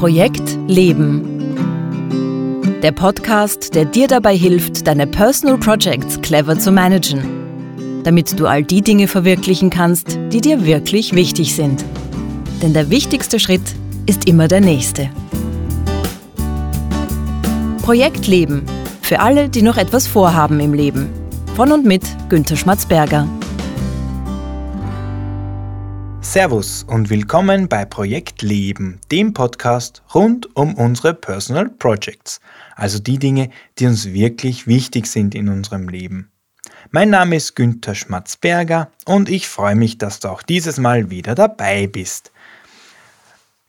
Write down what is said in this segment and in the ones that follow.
Projekt Leben. Der Podcast, der dir dabei hilft, deine Personal Projects clever zu managen, damit du all die Dinge verwirklichen kannst, die dir wirklich wichtig sind. Denn der wichtigste Schritt ist immer der nächste. Projekt Leben. Für alle, die noch etwas vorhaben im Leben. Von und mit Günter Schmatzberger. Servus und willkommen bei Projekt Leben, dem Podcast rund um unsere Personal Projects, also die Dinge, die uns wirklich wichtig sind in unserem Leben. Mein Name ist Günther Schmatzberger und ich freue mich, dass du auch dieses Mal wieder dabei bist.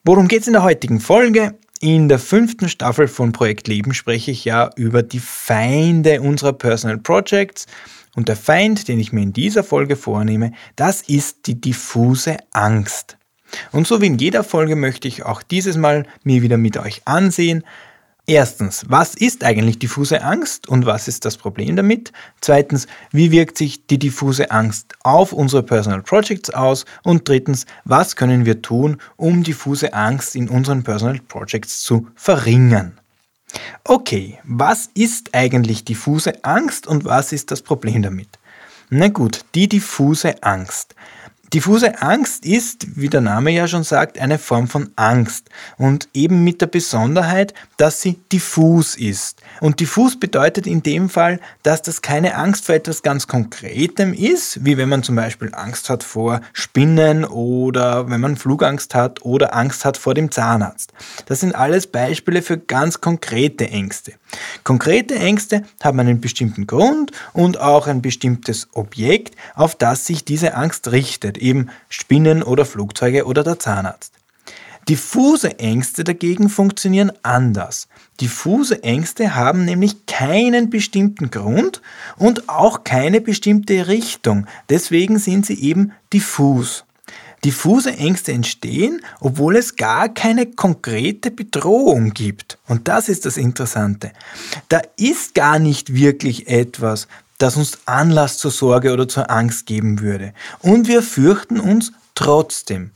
Worum geht es in der heutigen Folge? In der fünften Staffel von Projekt Leben spreche ich ja über die Feinde unserer Personal Projects und der Feind, den ich mir in dieser Folge vornehme, das ist die diffuse Angst. Und so wie in jeder Folge möchte ich auch dieses Mal mir wieder mit euch ansehen. Erstens, was ist eigentlich diffuse Angst und was ist das Problem damit? Zweitens, wie wirkt sich die diffuse Angst auf unsere Personal Projects aus? Und drittens, was können wir tun, um diffuse Angst in unseren Personal Projects zu verringern? Okay, was ist eigentlich diffuse Angst und was ist das Problem damit? Na gut, die diffuse Angst. Diffuse Angst ist, wie der Name ja schon sagt, eine Form von Angst und eben mit der Besonderheit, dass sie diffus ist. Und diffus bedeutet in dem Fall, dass das keine Angst vor etwas ganz Konkretem ist, wie wenn man zum Beispiel Angst hat vor Spinnen oder wenn man Flugangst hat oder Angst hat vor dem Zahnarzt. Das sind alles Beispiele für ganz konkrete Ängste. Konkrete Ängste haben einen bestimmten Grund und auch ein bestimmtes Objekt, auf das sich diese Angst richtet eben Spinnen oder Flugzeuge oder der Zahnarzt. Diffuse Ängste dagegen funktionieren anders. Diffuse Ängste haben nämlich keinen bestimmten Grund und auch keine bestimmte Richtung. Deswegen sind sie eben diffus. Diffuse Ängste entstehen, obwohl es gar keine konkrete Bedrohung gibt. Und das ist das Interessante. Da ist gar nicht wirklich etwas, das uns Anlass zur Sorge oder zur Angst geben würde. Und wir fürchten uns trotzdem.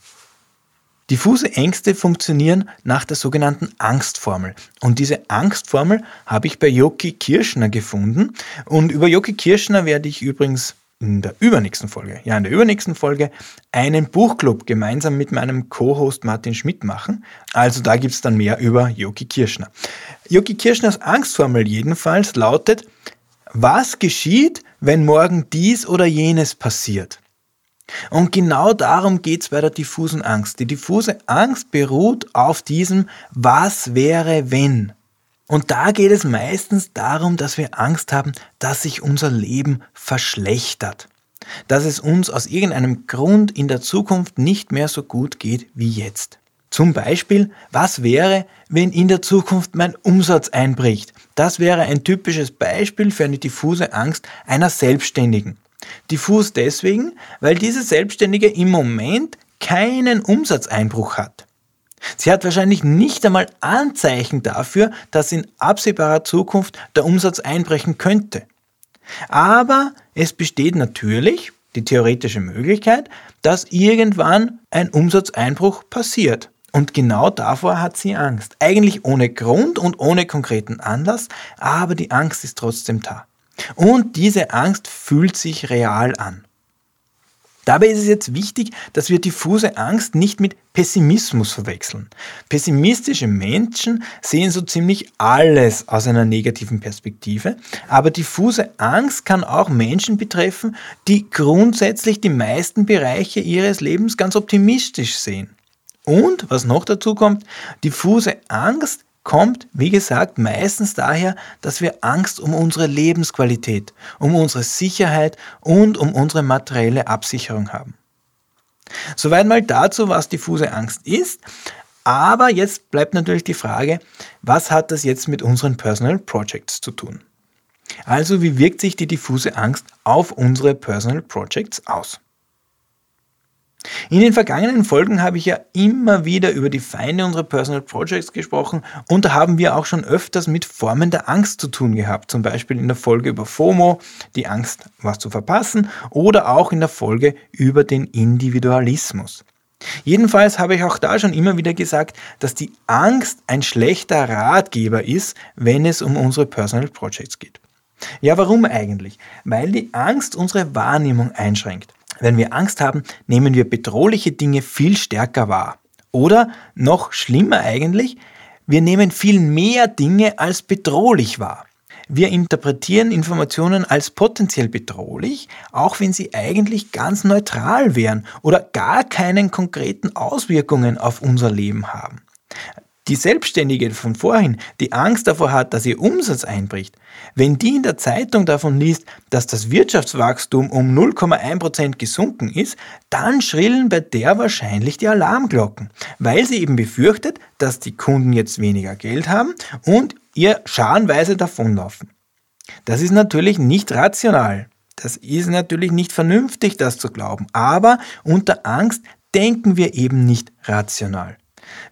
Diffuse Ängste funktionieren nach der sogenannten Angstformel. Und diese Angstformel habe ich bei Joki Kirschner gefunden. Und über Joki Kirschner werde ich übrigens in der übernächsten Folge, ja, in der übernächsten Folge einen Buchclub gemeinsam mit meinem Co-Host Martin Schmidt machen. Also da gibt es dann mehr über Joki Kirschner. Joki Kirschners Angstformel jedenfalls lautet, was geschieht, wenn morgen dies oder jenes passiert? Und genau darum geht es bei der diffusen Angst. Die diffuse Angst beruht auf diesem Was wäre wenn? Und da geht es meistens darum, dass wir Angst haben, dass sich unser Leben verschlechtert. Dass es uns aus irgendeinem Grund in der Zukunft nicht mehr so gut geht wie jetzt. Zum Beispiel, was wäre, wenn in der Zukunft mein Umsatz einbricht? Das wäre ein typisches Beispiel für eine diffuse Angst einer Selbstständigen. Diffus deswegen, weil diese Selbstständige im Moment keinen Umsatzeinbruch hat. Sie hat wahrscheinlich nicht einmal Anzeichen dafür, dass in absehbarer Zukunft der Umsatz einbrechen könnte. Aber es besteht natürlich die theoretische Möglichkeit, dass irgendwann ein Umsatzeinbruch passiert. Und genau davor hat sie Angst. Eigentlich ohne Grund und ohne konkreten Anlass, aber die Angst ist trotzdem da. Und diese Angst fühlt sich real an. Dabei ist es jetzt wichtig, dass wir diffuse Angst nicht mit Pessimismus verwechseln. Pessimistische Menschen sehen so ziemlich alles aus einer negativen Perspektive, aber diffuse Angst kann auch Menschen betreffen, die grundsätzlich die meisten Bereiche ihres Lebens ganz optimistisch sehen. Und, was noch dazu kommt, diffuse Angst kommt, wie gesagt, meistens daher, dass wir Angst um unsere Lebensqualität, um unsere Sicherheit und um unsere materielle Absicherung haben. Soweit mal dazu, was diffuse Angst ist. Aber jetzt bleibt natürlich die Frage, was hat das jetzt mit unseren Personal Projects zu tun? Also wie wirkt sich die diffuse Angst auf unsere Personal Projects aus? In den vergangenen Folgen habe ich ja immer wieder über die Feinde unserer Personal Projects gesprochen und da haben wir auch schon öfters mit Formen der Angst zu tun gehabt. Zum Beispiel in der Folge über FOMO, die Angst, was zu verpassen, oder auch in der Folge über den Individualismus. Jedenfalls habe ich auch da schon immer wieder gesagt, dass die Angst ein schlechter Ratgeber ist, wenn es um unsere Personal Projects geht. Ja, warum eigentlich? Weil die Angst unsere Wahrnehmung einschränkt. Wenn wir Angst haben, nehmen wir bedrohliche Dinge viel stärker wahr. Oder noch schlimmer eigentlich, wir nehmen viel mehr Dinge als bedrohlich wahr. Wir interpretieren Informationen als potenziell bedrohlich, auch wenn sie eigentlich ganz neutral wären oder gar keinen konkreten Auswirkungen auf unser Leben haben. Die Selbstständige von vorhin, die Angst davor hat, dass ihr Umsatz einbricht, wenn die in der Zeitung davon liest, dass das Wirtschaftswachstum um 0,1% gesunken ist, dann schrillen bei der wahrscheinlich die Alarmglocken, weil sie eben befürchtet, dass die Kunden jetzt weniger Geld haben und ihr scharenweise davonlaufen. Das ist natürlich nicht rational. Das ist natürlich nicht vernünftig, das zu glauben. Aber unter Angst denken wir eben nicht rational.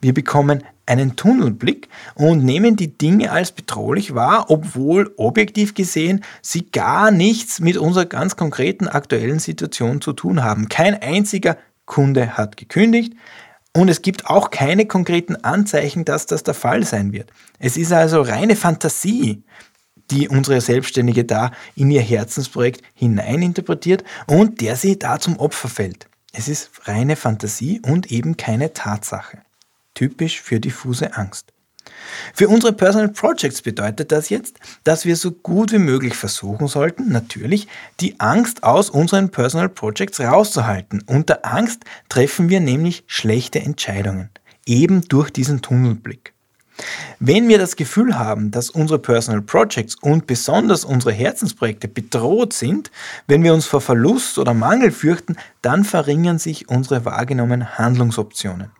Wir bekommen einen Tunnelblick und nehmen die Dinge als bedrohlich wahr, obwohl objektiv gesehen sie gar nichts mit unserer ganz konkreten aktuellen Situation zu tun haben. Kein einziger Kunde hat gekündigt und es gibt auch keine konkreten Anzeichen, dass das der Fall sein wird. Es ist also reine Fantasie, die unsere Selbstständige da in ihr Herzensprojekt hineininterpretiert und der sie da zum Opfer fällt. Es ist reine Fantasie und eben keine Tatsache typisch für diffuse Angst. Für unsere Personal Projects bedeutet das jetzt, dass wir so gut wie möglich versuchen sollten, natürlich die Angst aus unseren Personal Projects rauszuhalten. Unter Angst treffen wir nämlich schlechte Entscheidungen, eben durch diesen Tunnelblick. Wenn wir das Gefühl haben, dass unsere Personal Projects und besonders unsere Herzensprojekte bedroht sind, wenn wir uns vor Verlust oder Mangel fürchten, dann verringern sich unsere wahrgenommenen Handlungsoptionen.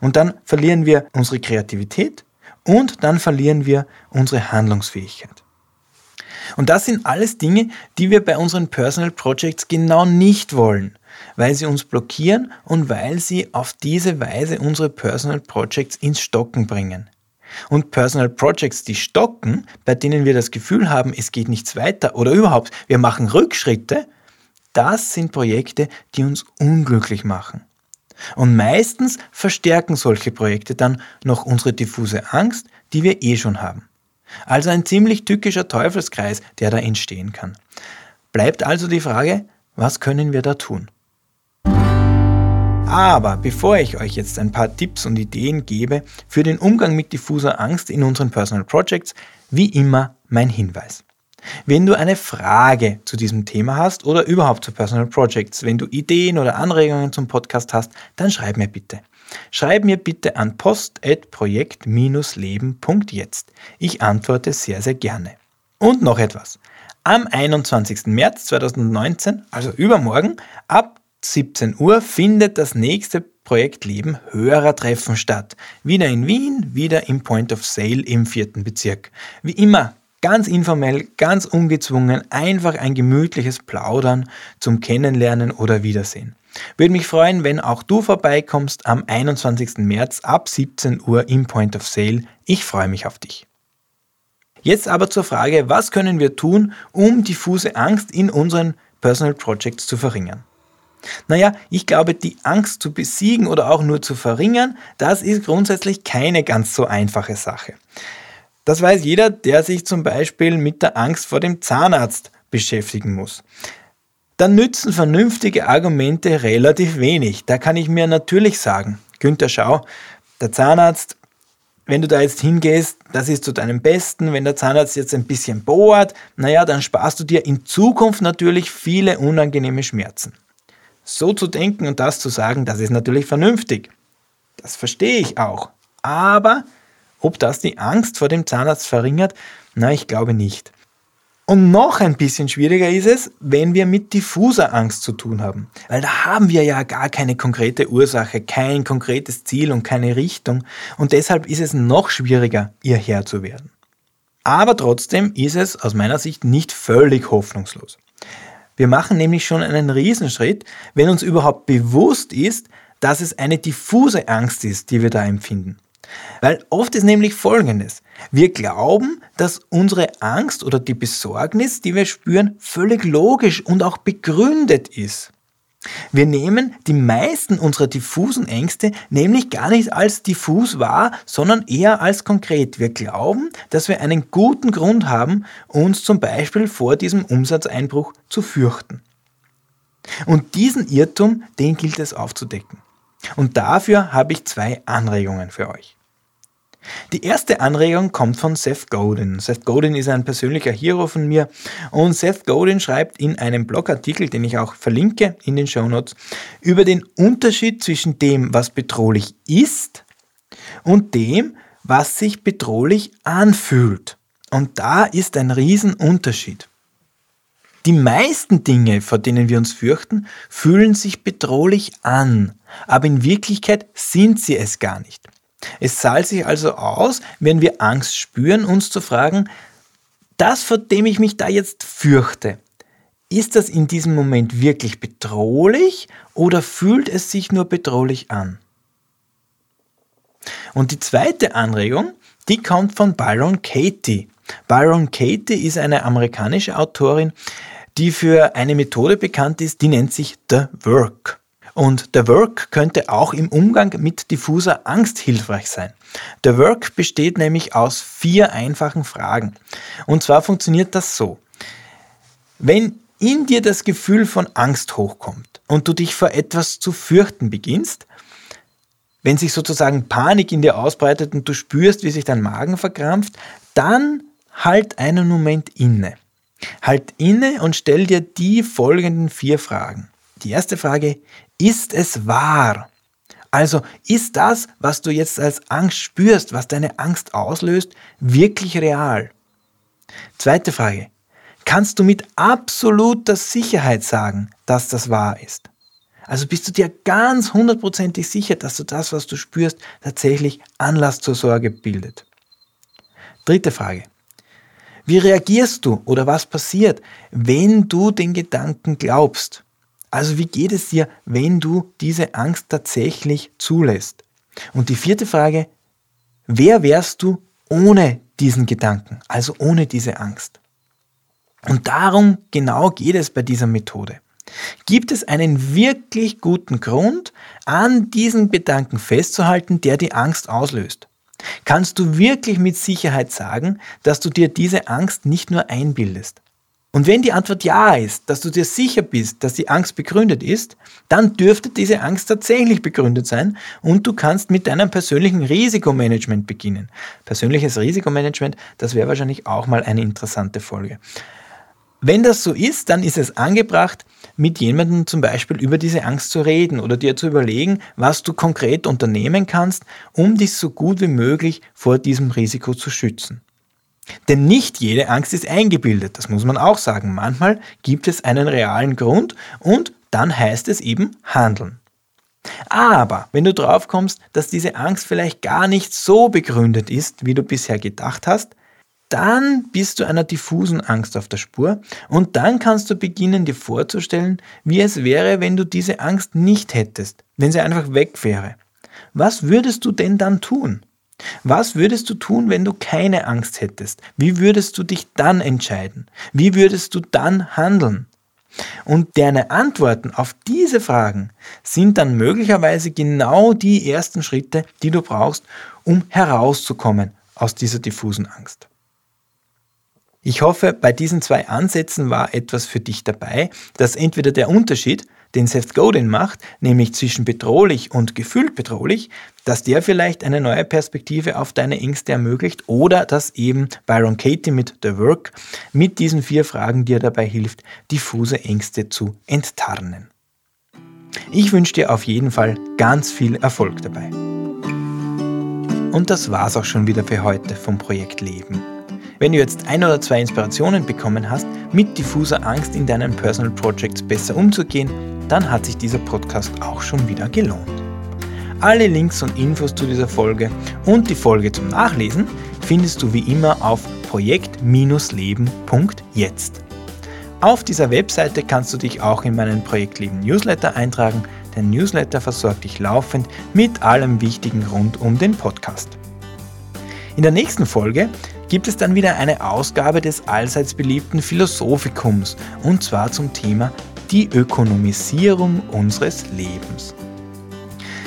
Und dann verlieren wir unsere Kreativität und dann verlieren wir unsere Handlungsfähigkeit. Und das sind alles Dinge, die wir bei unseren Personal Projects genau nicht wollen, weil sie uns blockieren und weil sie auf diese Weise unsere Personal Projects ins Stocken bringen. Und Personal Projects, die stocken, bei denen wir das Gefühl haben, es geht nichts weiter oder überhaupt, wir machen Rückschritte, das sind Projekte, die uns unglücklich machen. Und meistens verstärken solche Projekte dann noch unsere diffuse Angst, die wir eh schon haben. Also ein ziemlich tückischer Teufelskreis, der da entstehen kann. Bleibt also die Frage, was können wir da tun? Aber bevor ich euch jetzt ein paar Tipps und Ideen gebe für den Umgang mit diffuser Angst in unseren Personal Projects, wie immer mein Hinweis. Wenn du eine Frage zu diesem Thema hast oder überhaupt zu Personal Projects, wenn du Ideen oder Anregungen zum Podcast hast, dann schreib mir bitte. Schreib mir bitte an post.projekt-leben.jetzt. Ich antworte sehr, sehr gerne. Und noch etwas. Am 21. März 2019, also übermorgen, ab 17 Uhr findet das nächste Projekt Leben Hörertreffen statt. Wieder in Wien, wieder im Point of Sale im vierten Bezirk. Wie immer Ganz informell, ganz ungezwungen, einfach ein gemütliches Plaudern zum Kennenlernen oder Wiedersehen. Würde mich freuen, wenn auch du vorbeikommst am 21. März ab 17 Uhr im Point of Sale. Ich freue mich auf dich. Jetzt aber zur Frage, was können wir tun, um diffuse Angst in unseren Personal Projects zu verringern? Naja, ich glaube, die Angst zu besiegen oder auch nur zu verringern, das ist grundsätzlich keine ganz so einfache Sache. Das weiß jeder, der sich zum Beispiel mit der Angst vor dem Zahnarzt beschäftigen muss. Dann nützen vernünftige Argumente relativ wenig. Da kann ich mir natürlich sagen, Günther Schau, der Zahnarzt, wenn du da jetzt hingehst, das ist zu deinem Besten. Wenn der Zahnarzt jetzt ein bisschen bohrt, naja, dann sparst du dir in Zukunft natürlich viele unangenehme Schmerzen. So zu denken und das zu sagen, das ist natürlich vernünftig. Das verstehe ich auch. Aber ob das die Angst vor dem Zahnarzt verringert? Na, ich glaube nicht. Und noch ein bisschen schwieriger ist es, wenn wir mit diffuser Angst zu tun haben. Weil da haben wir ja gar keine konkrete Ursache, kein konkretes Ziel und keine Richtung. Und deshalb ist es noch schwieriger, ihr Herr zu werden. Aber trotzdem ist es aus meiner Sicht nicht völlig hoffnungslos. Wir machen nämlich schon einen Riesenschritt, wenn uns überhaupt bewusst ist, dass es eine diffuse Angst ist, die wir da empfinden. Weil oft ist nämlich Folgendes. Wir glauben, dass unsere Angst oder die Besorgnis, die wir spüren, völlig logisch und auch begründet ist. Wir nehmen die meisten unserer diffusen Ängste nämlich gar nicht als diffus wahr, sondern eher als konkret. Wir glauben, dass wir einen guten Grund haben, uns zum Beispiel vor diesem Umsatzeinbruch zu fürchten. Und diesen Irrtum, den gilt es aufzudecken. Und dafür habe ich zwei Anregungen für euch. Die erste Anregung kommt von Seth Godin. Seth Godin ist ein persönlicher Hero von mir und Seth Godin schreibt in einem Blogartikel, den ich auch verlinke in den Show Notes, über den Unterschied zwischen dem, was bedrohlich ist und dem, was sich bedrohlich anfühlt. Und da ist ein Riesenunterschied. Die meisten Dinge, vor denen wir uns fürchten, fühlen sich bedrohlich an, aber in Wirklichkeit sind sie es gar nicht. Es zahlt sich also aus, wenn wir Angst spüren, uns zu fragen, das, vor dem ich mich da jetzt fürchte, ist das in diesem Moment wirklich bedrohlich oder fühlt es sich nur bedrohlich an? Und die zweite Anregung, die kommt von Byron Katie. Byron Katie ist eine amerikanische Autorin, die für eine Methode bekannt ist, die nennt sich The Work. Und der Work könnte auch im Umgang mit diffuser Angst hilfreich sein. Der Work besteht nämlich aus vier einfachen Fragen. Und zwar funktioniert das so. Wenn in dir das Gefühl von Angst hochkommt und du dich vor etwas zu fürchten beginnst, wenn sich sozusagen Panik in dir ausbreitet und du spürst, wie sich dein Magen verkrampft, dann halt einen Moment inne. Halt inne und stell dir die folgenden vier Fragen. Die erste Frage, ist es wahr? Also ist das, was du jetzt als Angst spürst, was deine Angst auslöst, wirklich real? Zweite Frage. Kannst du mit absoluter Sicherheit sagen, dass das wahr ist? Also bist du dir ganz hundertprozentig sicher, dass du das, was du spürst, tatsächlich Anlass zur Sorge bildet? Dritte Frage. Wie reagierst du oder was passiert, wenn du den Gedanken glaubst? Also wie geht es dir, wenn du diese Angst tatsächlich zulässt? Und die vierte Frage, wer wärst du ohne diesen Gedanken, also ohne diese Angst? Und darum genau geht es bei dieser Methode. Gibt es einen wirklich guten Grund, an diesen Gedanken festzuhalten, der die Angst auslöst? Kannst du wirklich mit Sicherheit sagen, dass du dir diese Angst nicht nur einbildest? Und wenn die Antwort ja ist, dass du dir sicher bist, dass die Angst begründet ist, dann dürfte diese Angst tatsächlich begründet sein und du kannst mit deinem persönlichen Risikomanagement beginnen. Persönliches Risikomanagement, das wäre wahrscheinlich auch mal eine interessante Folge. Wenn das so ist, dann ist es angebracht, mit jemandem zum Beispiel über diese Angst zu reden oder dir zu überlegen, was du konkret unternehmen kannst, um dich so gut wie möglich vor diesem Risiko zu schützen. Denn nicht jede Angst ist eingebildet, das muss man auch sagen. Manchmal gibt es einen realen Grund und dann heißt es eben handeln. Aber wenn du drauf kommst, dass diese Angst vielleicht gar nicht so begründet ist, wie du bisher gedacht hast, dann bist du einer diffusen Angst auf der Spur und dann kannst du beginnen dir vorzustellen, wie es wäre, wenn du diese Angst nicht hättest, wenn sie einfach weg wäre. Was würdest du denn dann tun? Was würdest du tun, wenn du keine Angst hättest? Wie würdest du dich dann entscheiden? Wie würdest du dann handeln? Und deine Antworten auf diese Fragen sind dann möglicherweise genau die ersten Schritte, die du brauchst, um herauszukommen aus dieser diffusen Angst. Ich hoffe, bei diesen zwei Ansätzen war etwas für dich dabei, dass entweder der Unterschied den Seth Godin macht, nämlich zwischen bedrohlich und gefühlt bedrohlich, dass der vielleicht eine neue Perspektive auf deine Ängste ermöglicht oder dass eben Byron Katie mit The Work mit diesen vier Fragen dir dabei hilft, diffuse Ängste zu enttarnen. Ich wünsche dir auf jeden Fall ganz viel Erfolg dabei. Und das war's auch schon wieder für heute vom Projekt Leben. Wenn du jetzt ein oder zwei Inspirationen bekommen hast, mit diffuser Angst in deinen Personal Projects besser umzugehen, dann hat sich dieser Podcast auch schon wieder gelohnt. Alle Links und Infos zu dieser Folge und die Folge zum Nachlesen findest du wie immer auf projekt-leben.jetzt. Auf dieser Webseite kannst du dich auch in meinen Projektleben Newsletter eintragen. Der Newsletter versorgt dich laufend mit allem Wichtigen rund um den Podcast. In der nächsten Folge gibt es dann wieder eine Ausgabe des allseits beliebten Philosophikums und zwar zum Thema die Ökonomisierung unseres Lebens.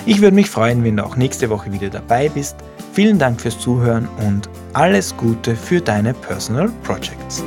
Ich würde mich freuen, wenn du auch nächste Woche wieder dabei bist. Vielen Dank fürs Zuhören und alles Gute für deine Personal Projects.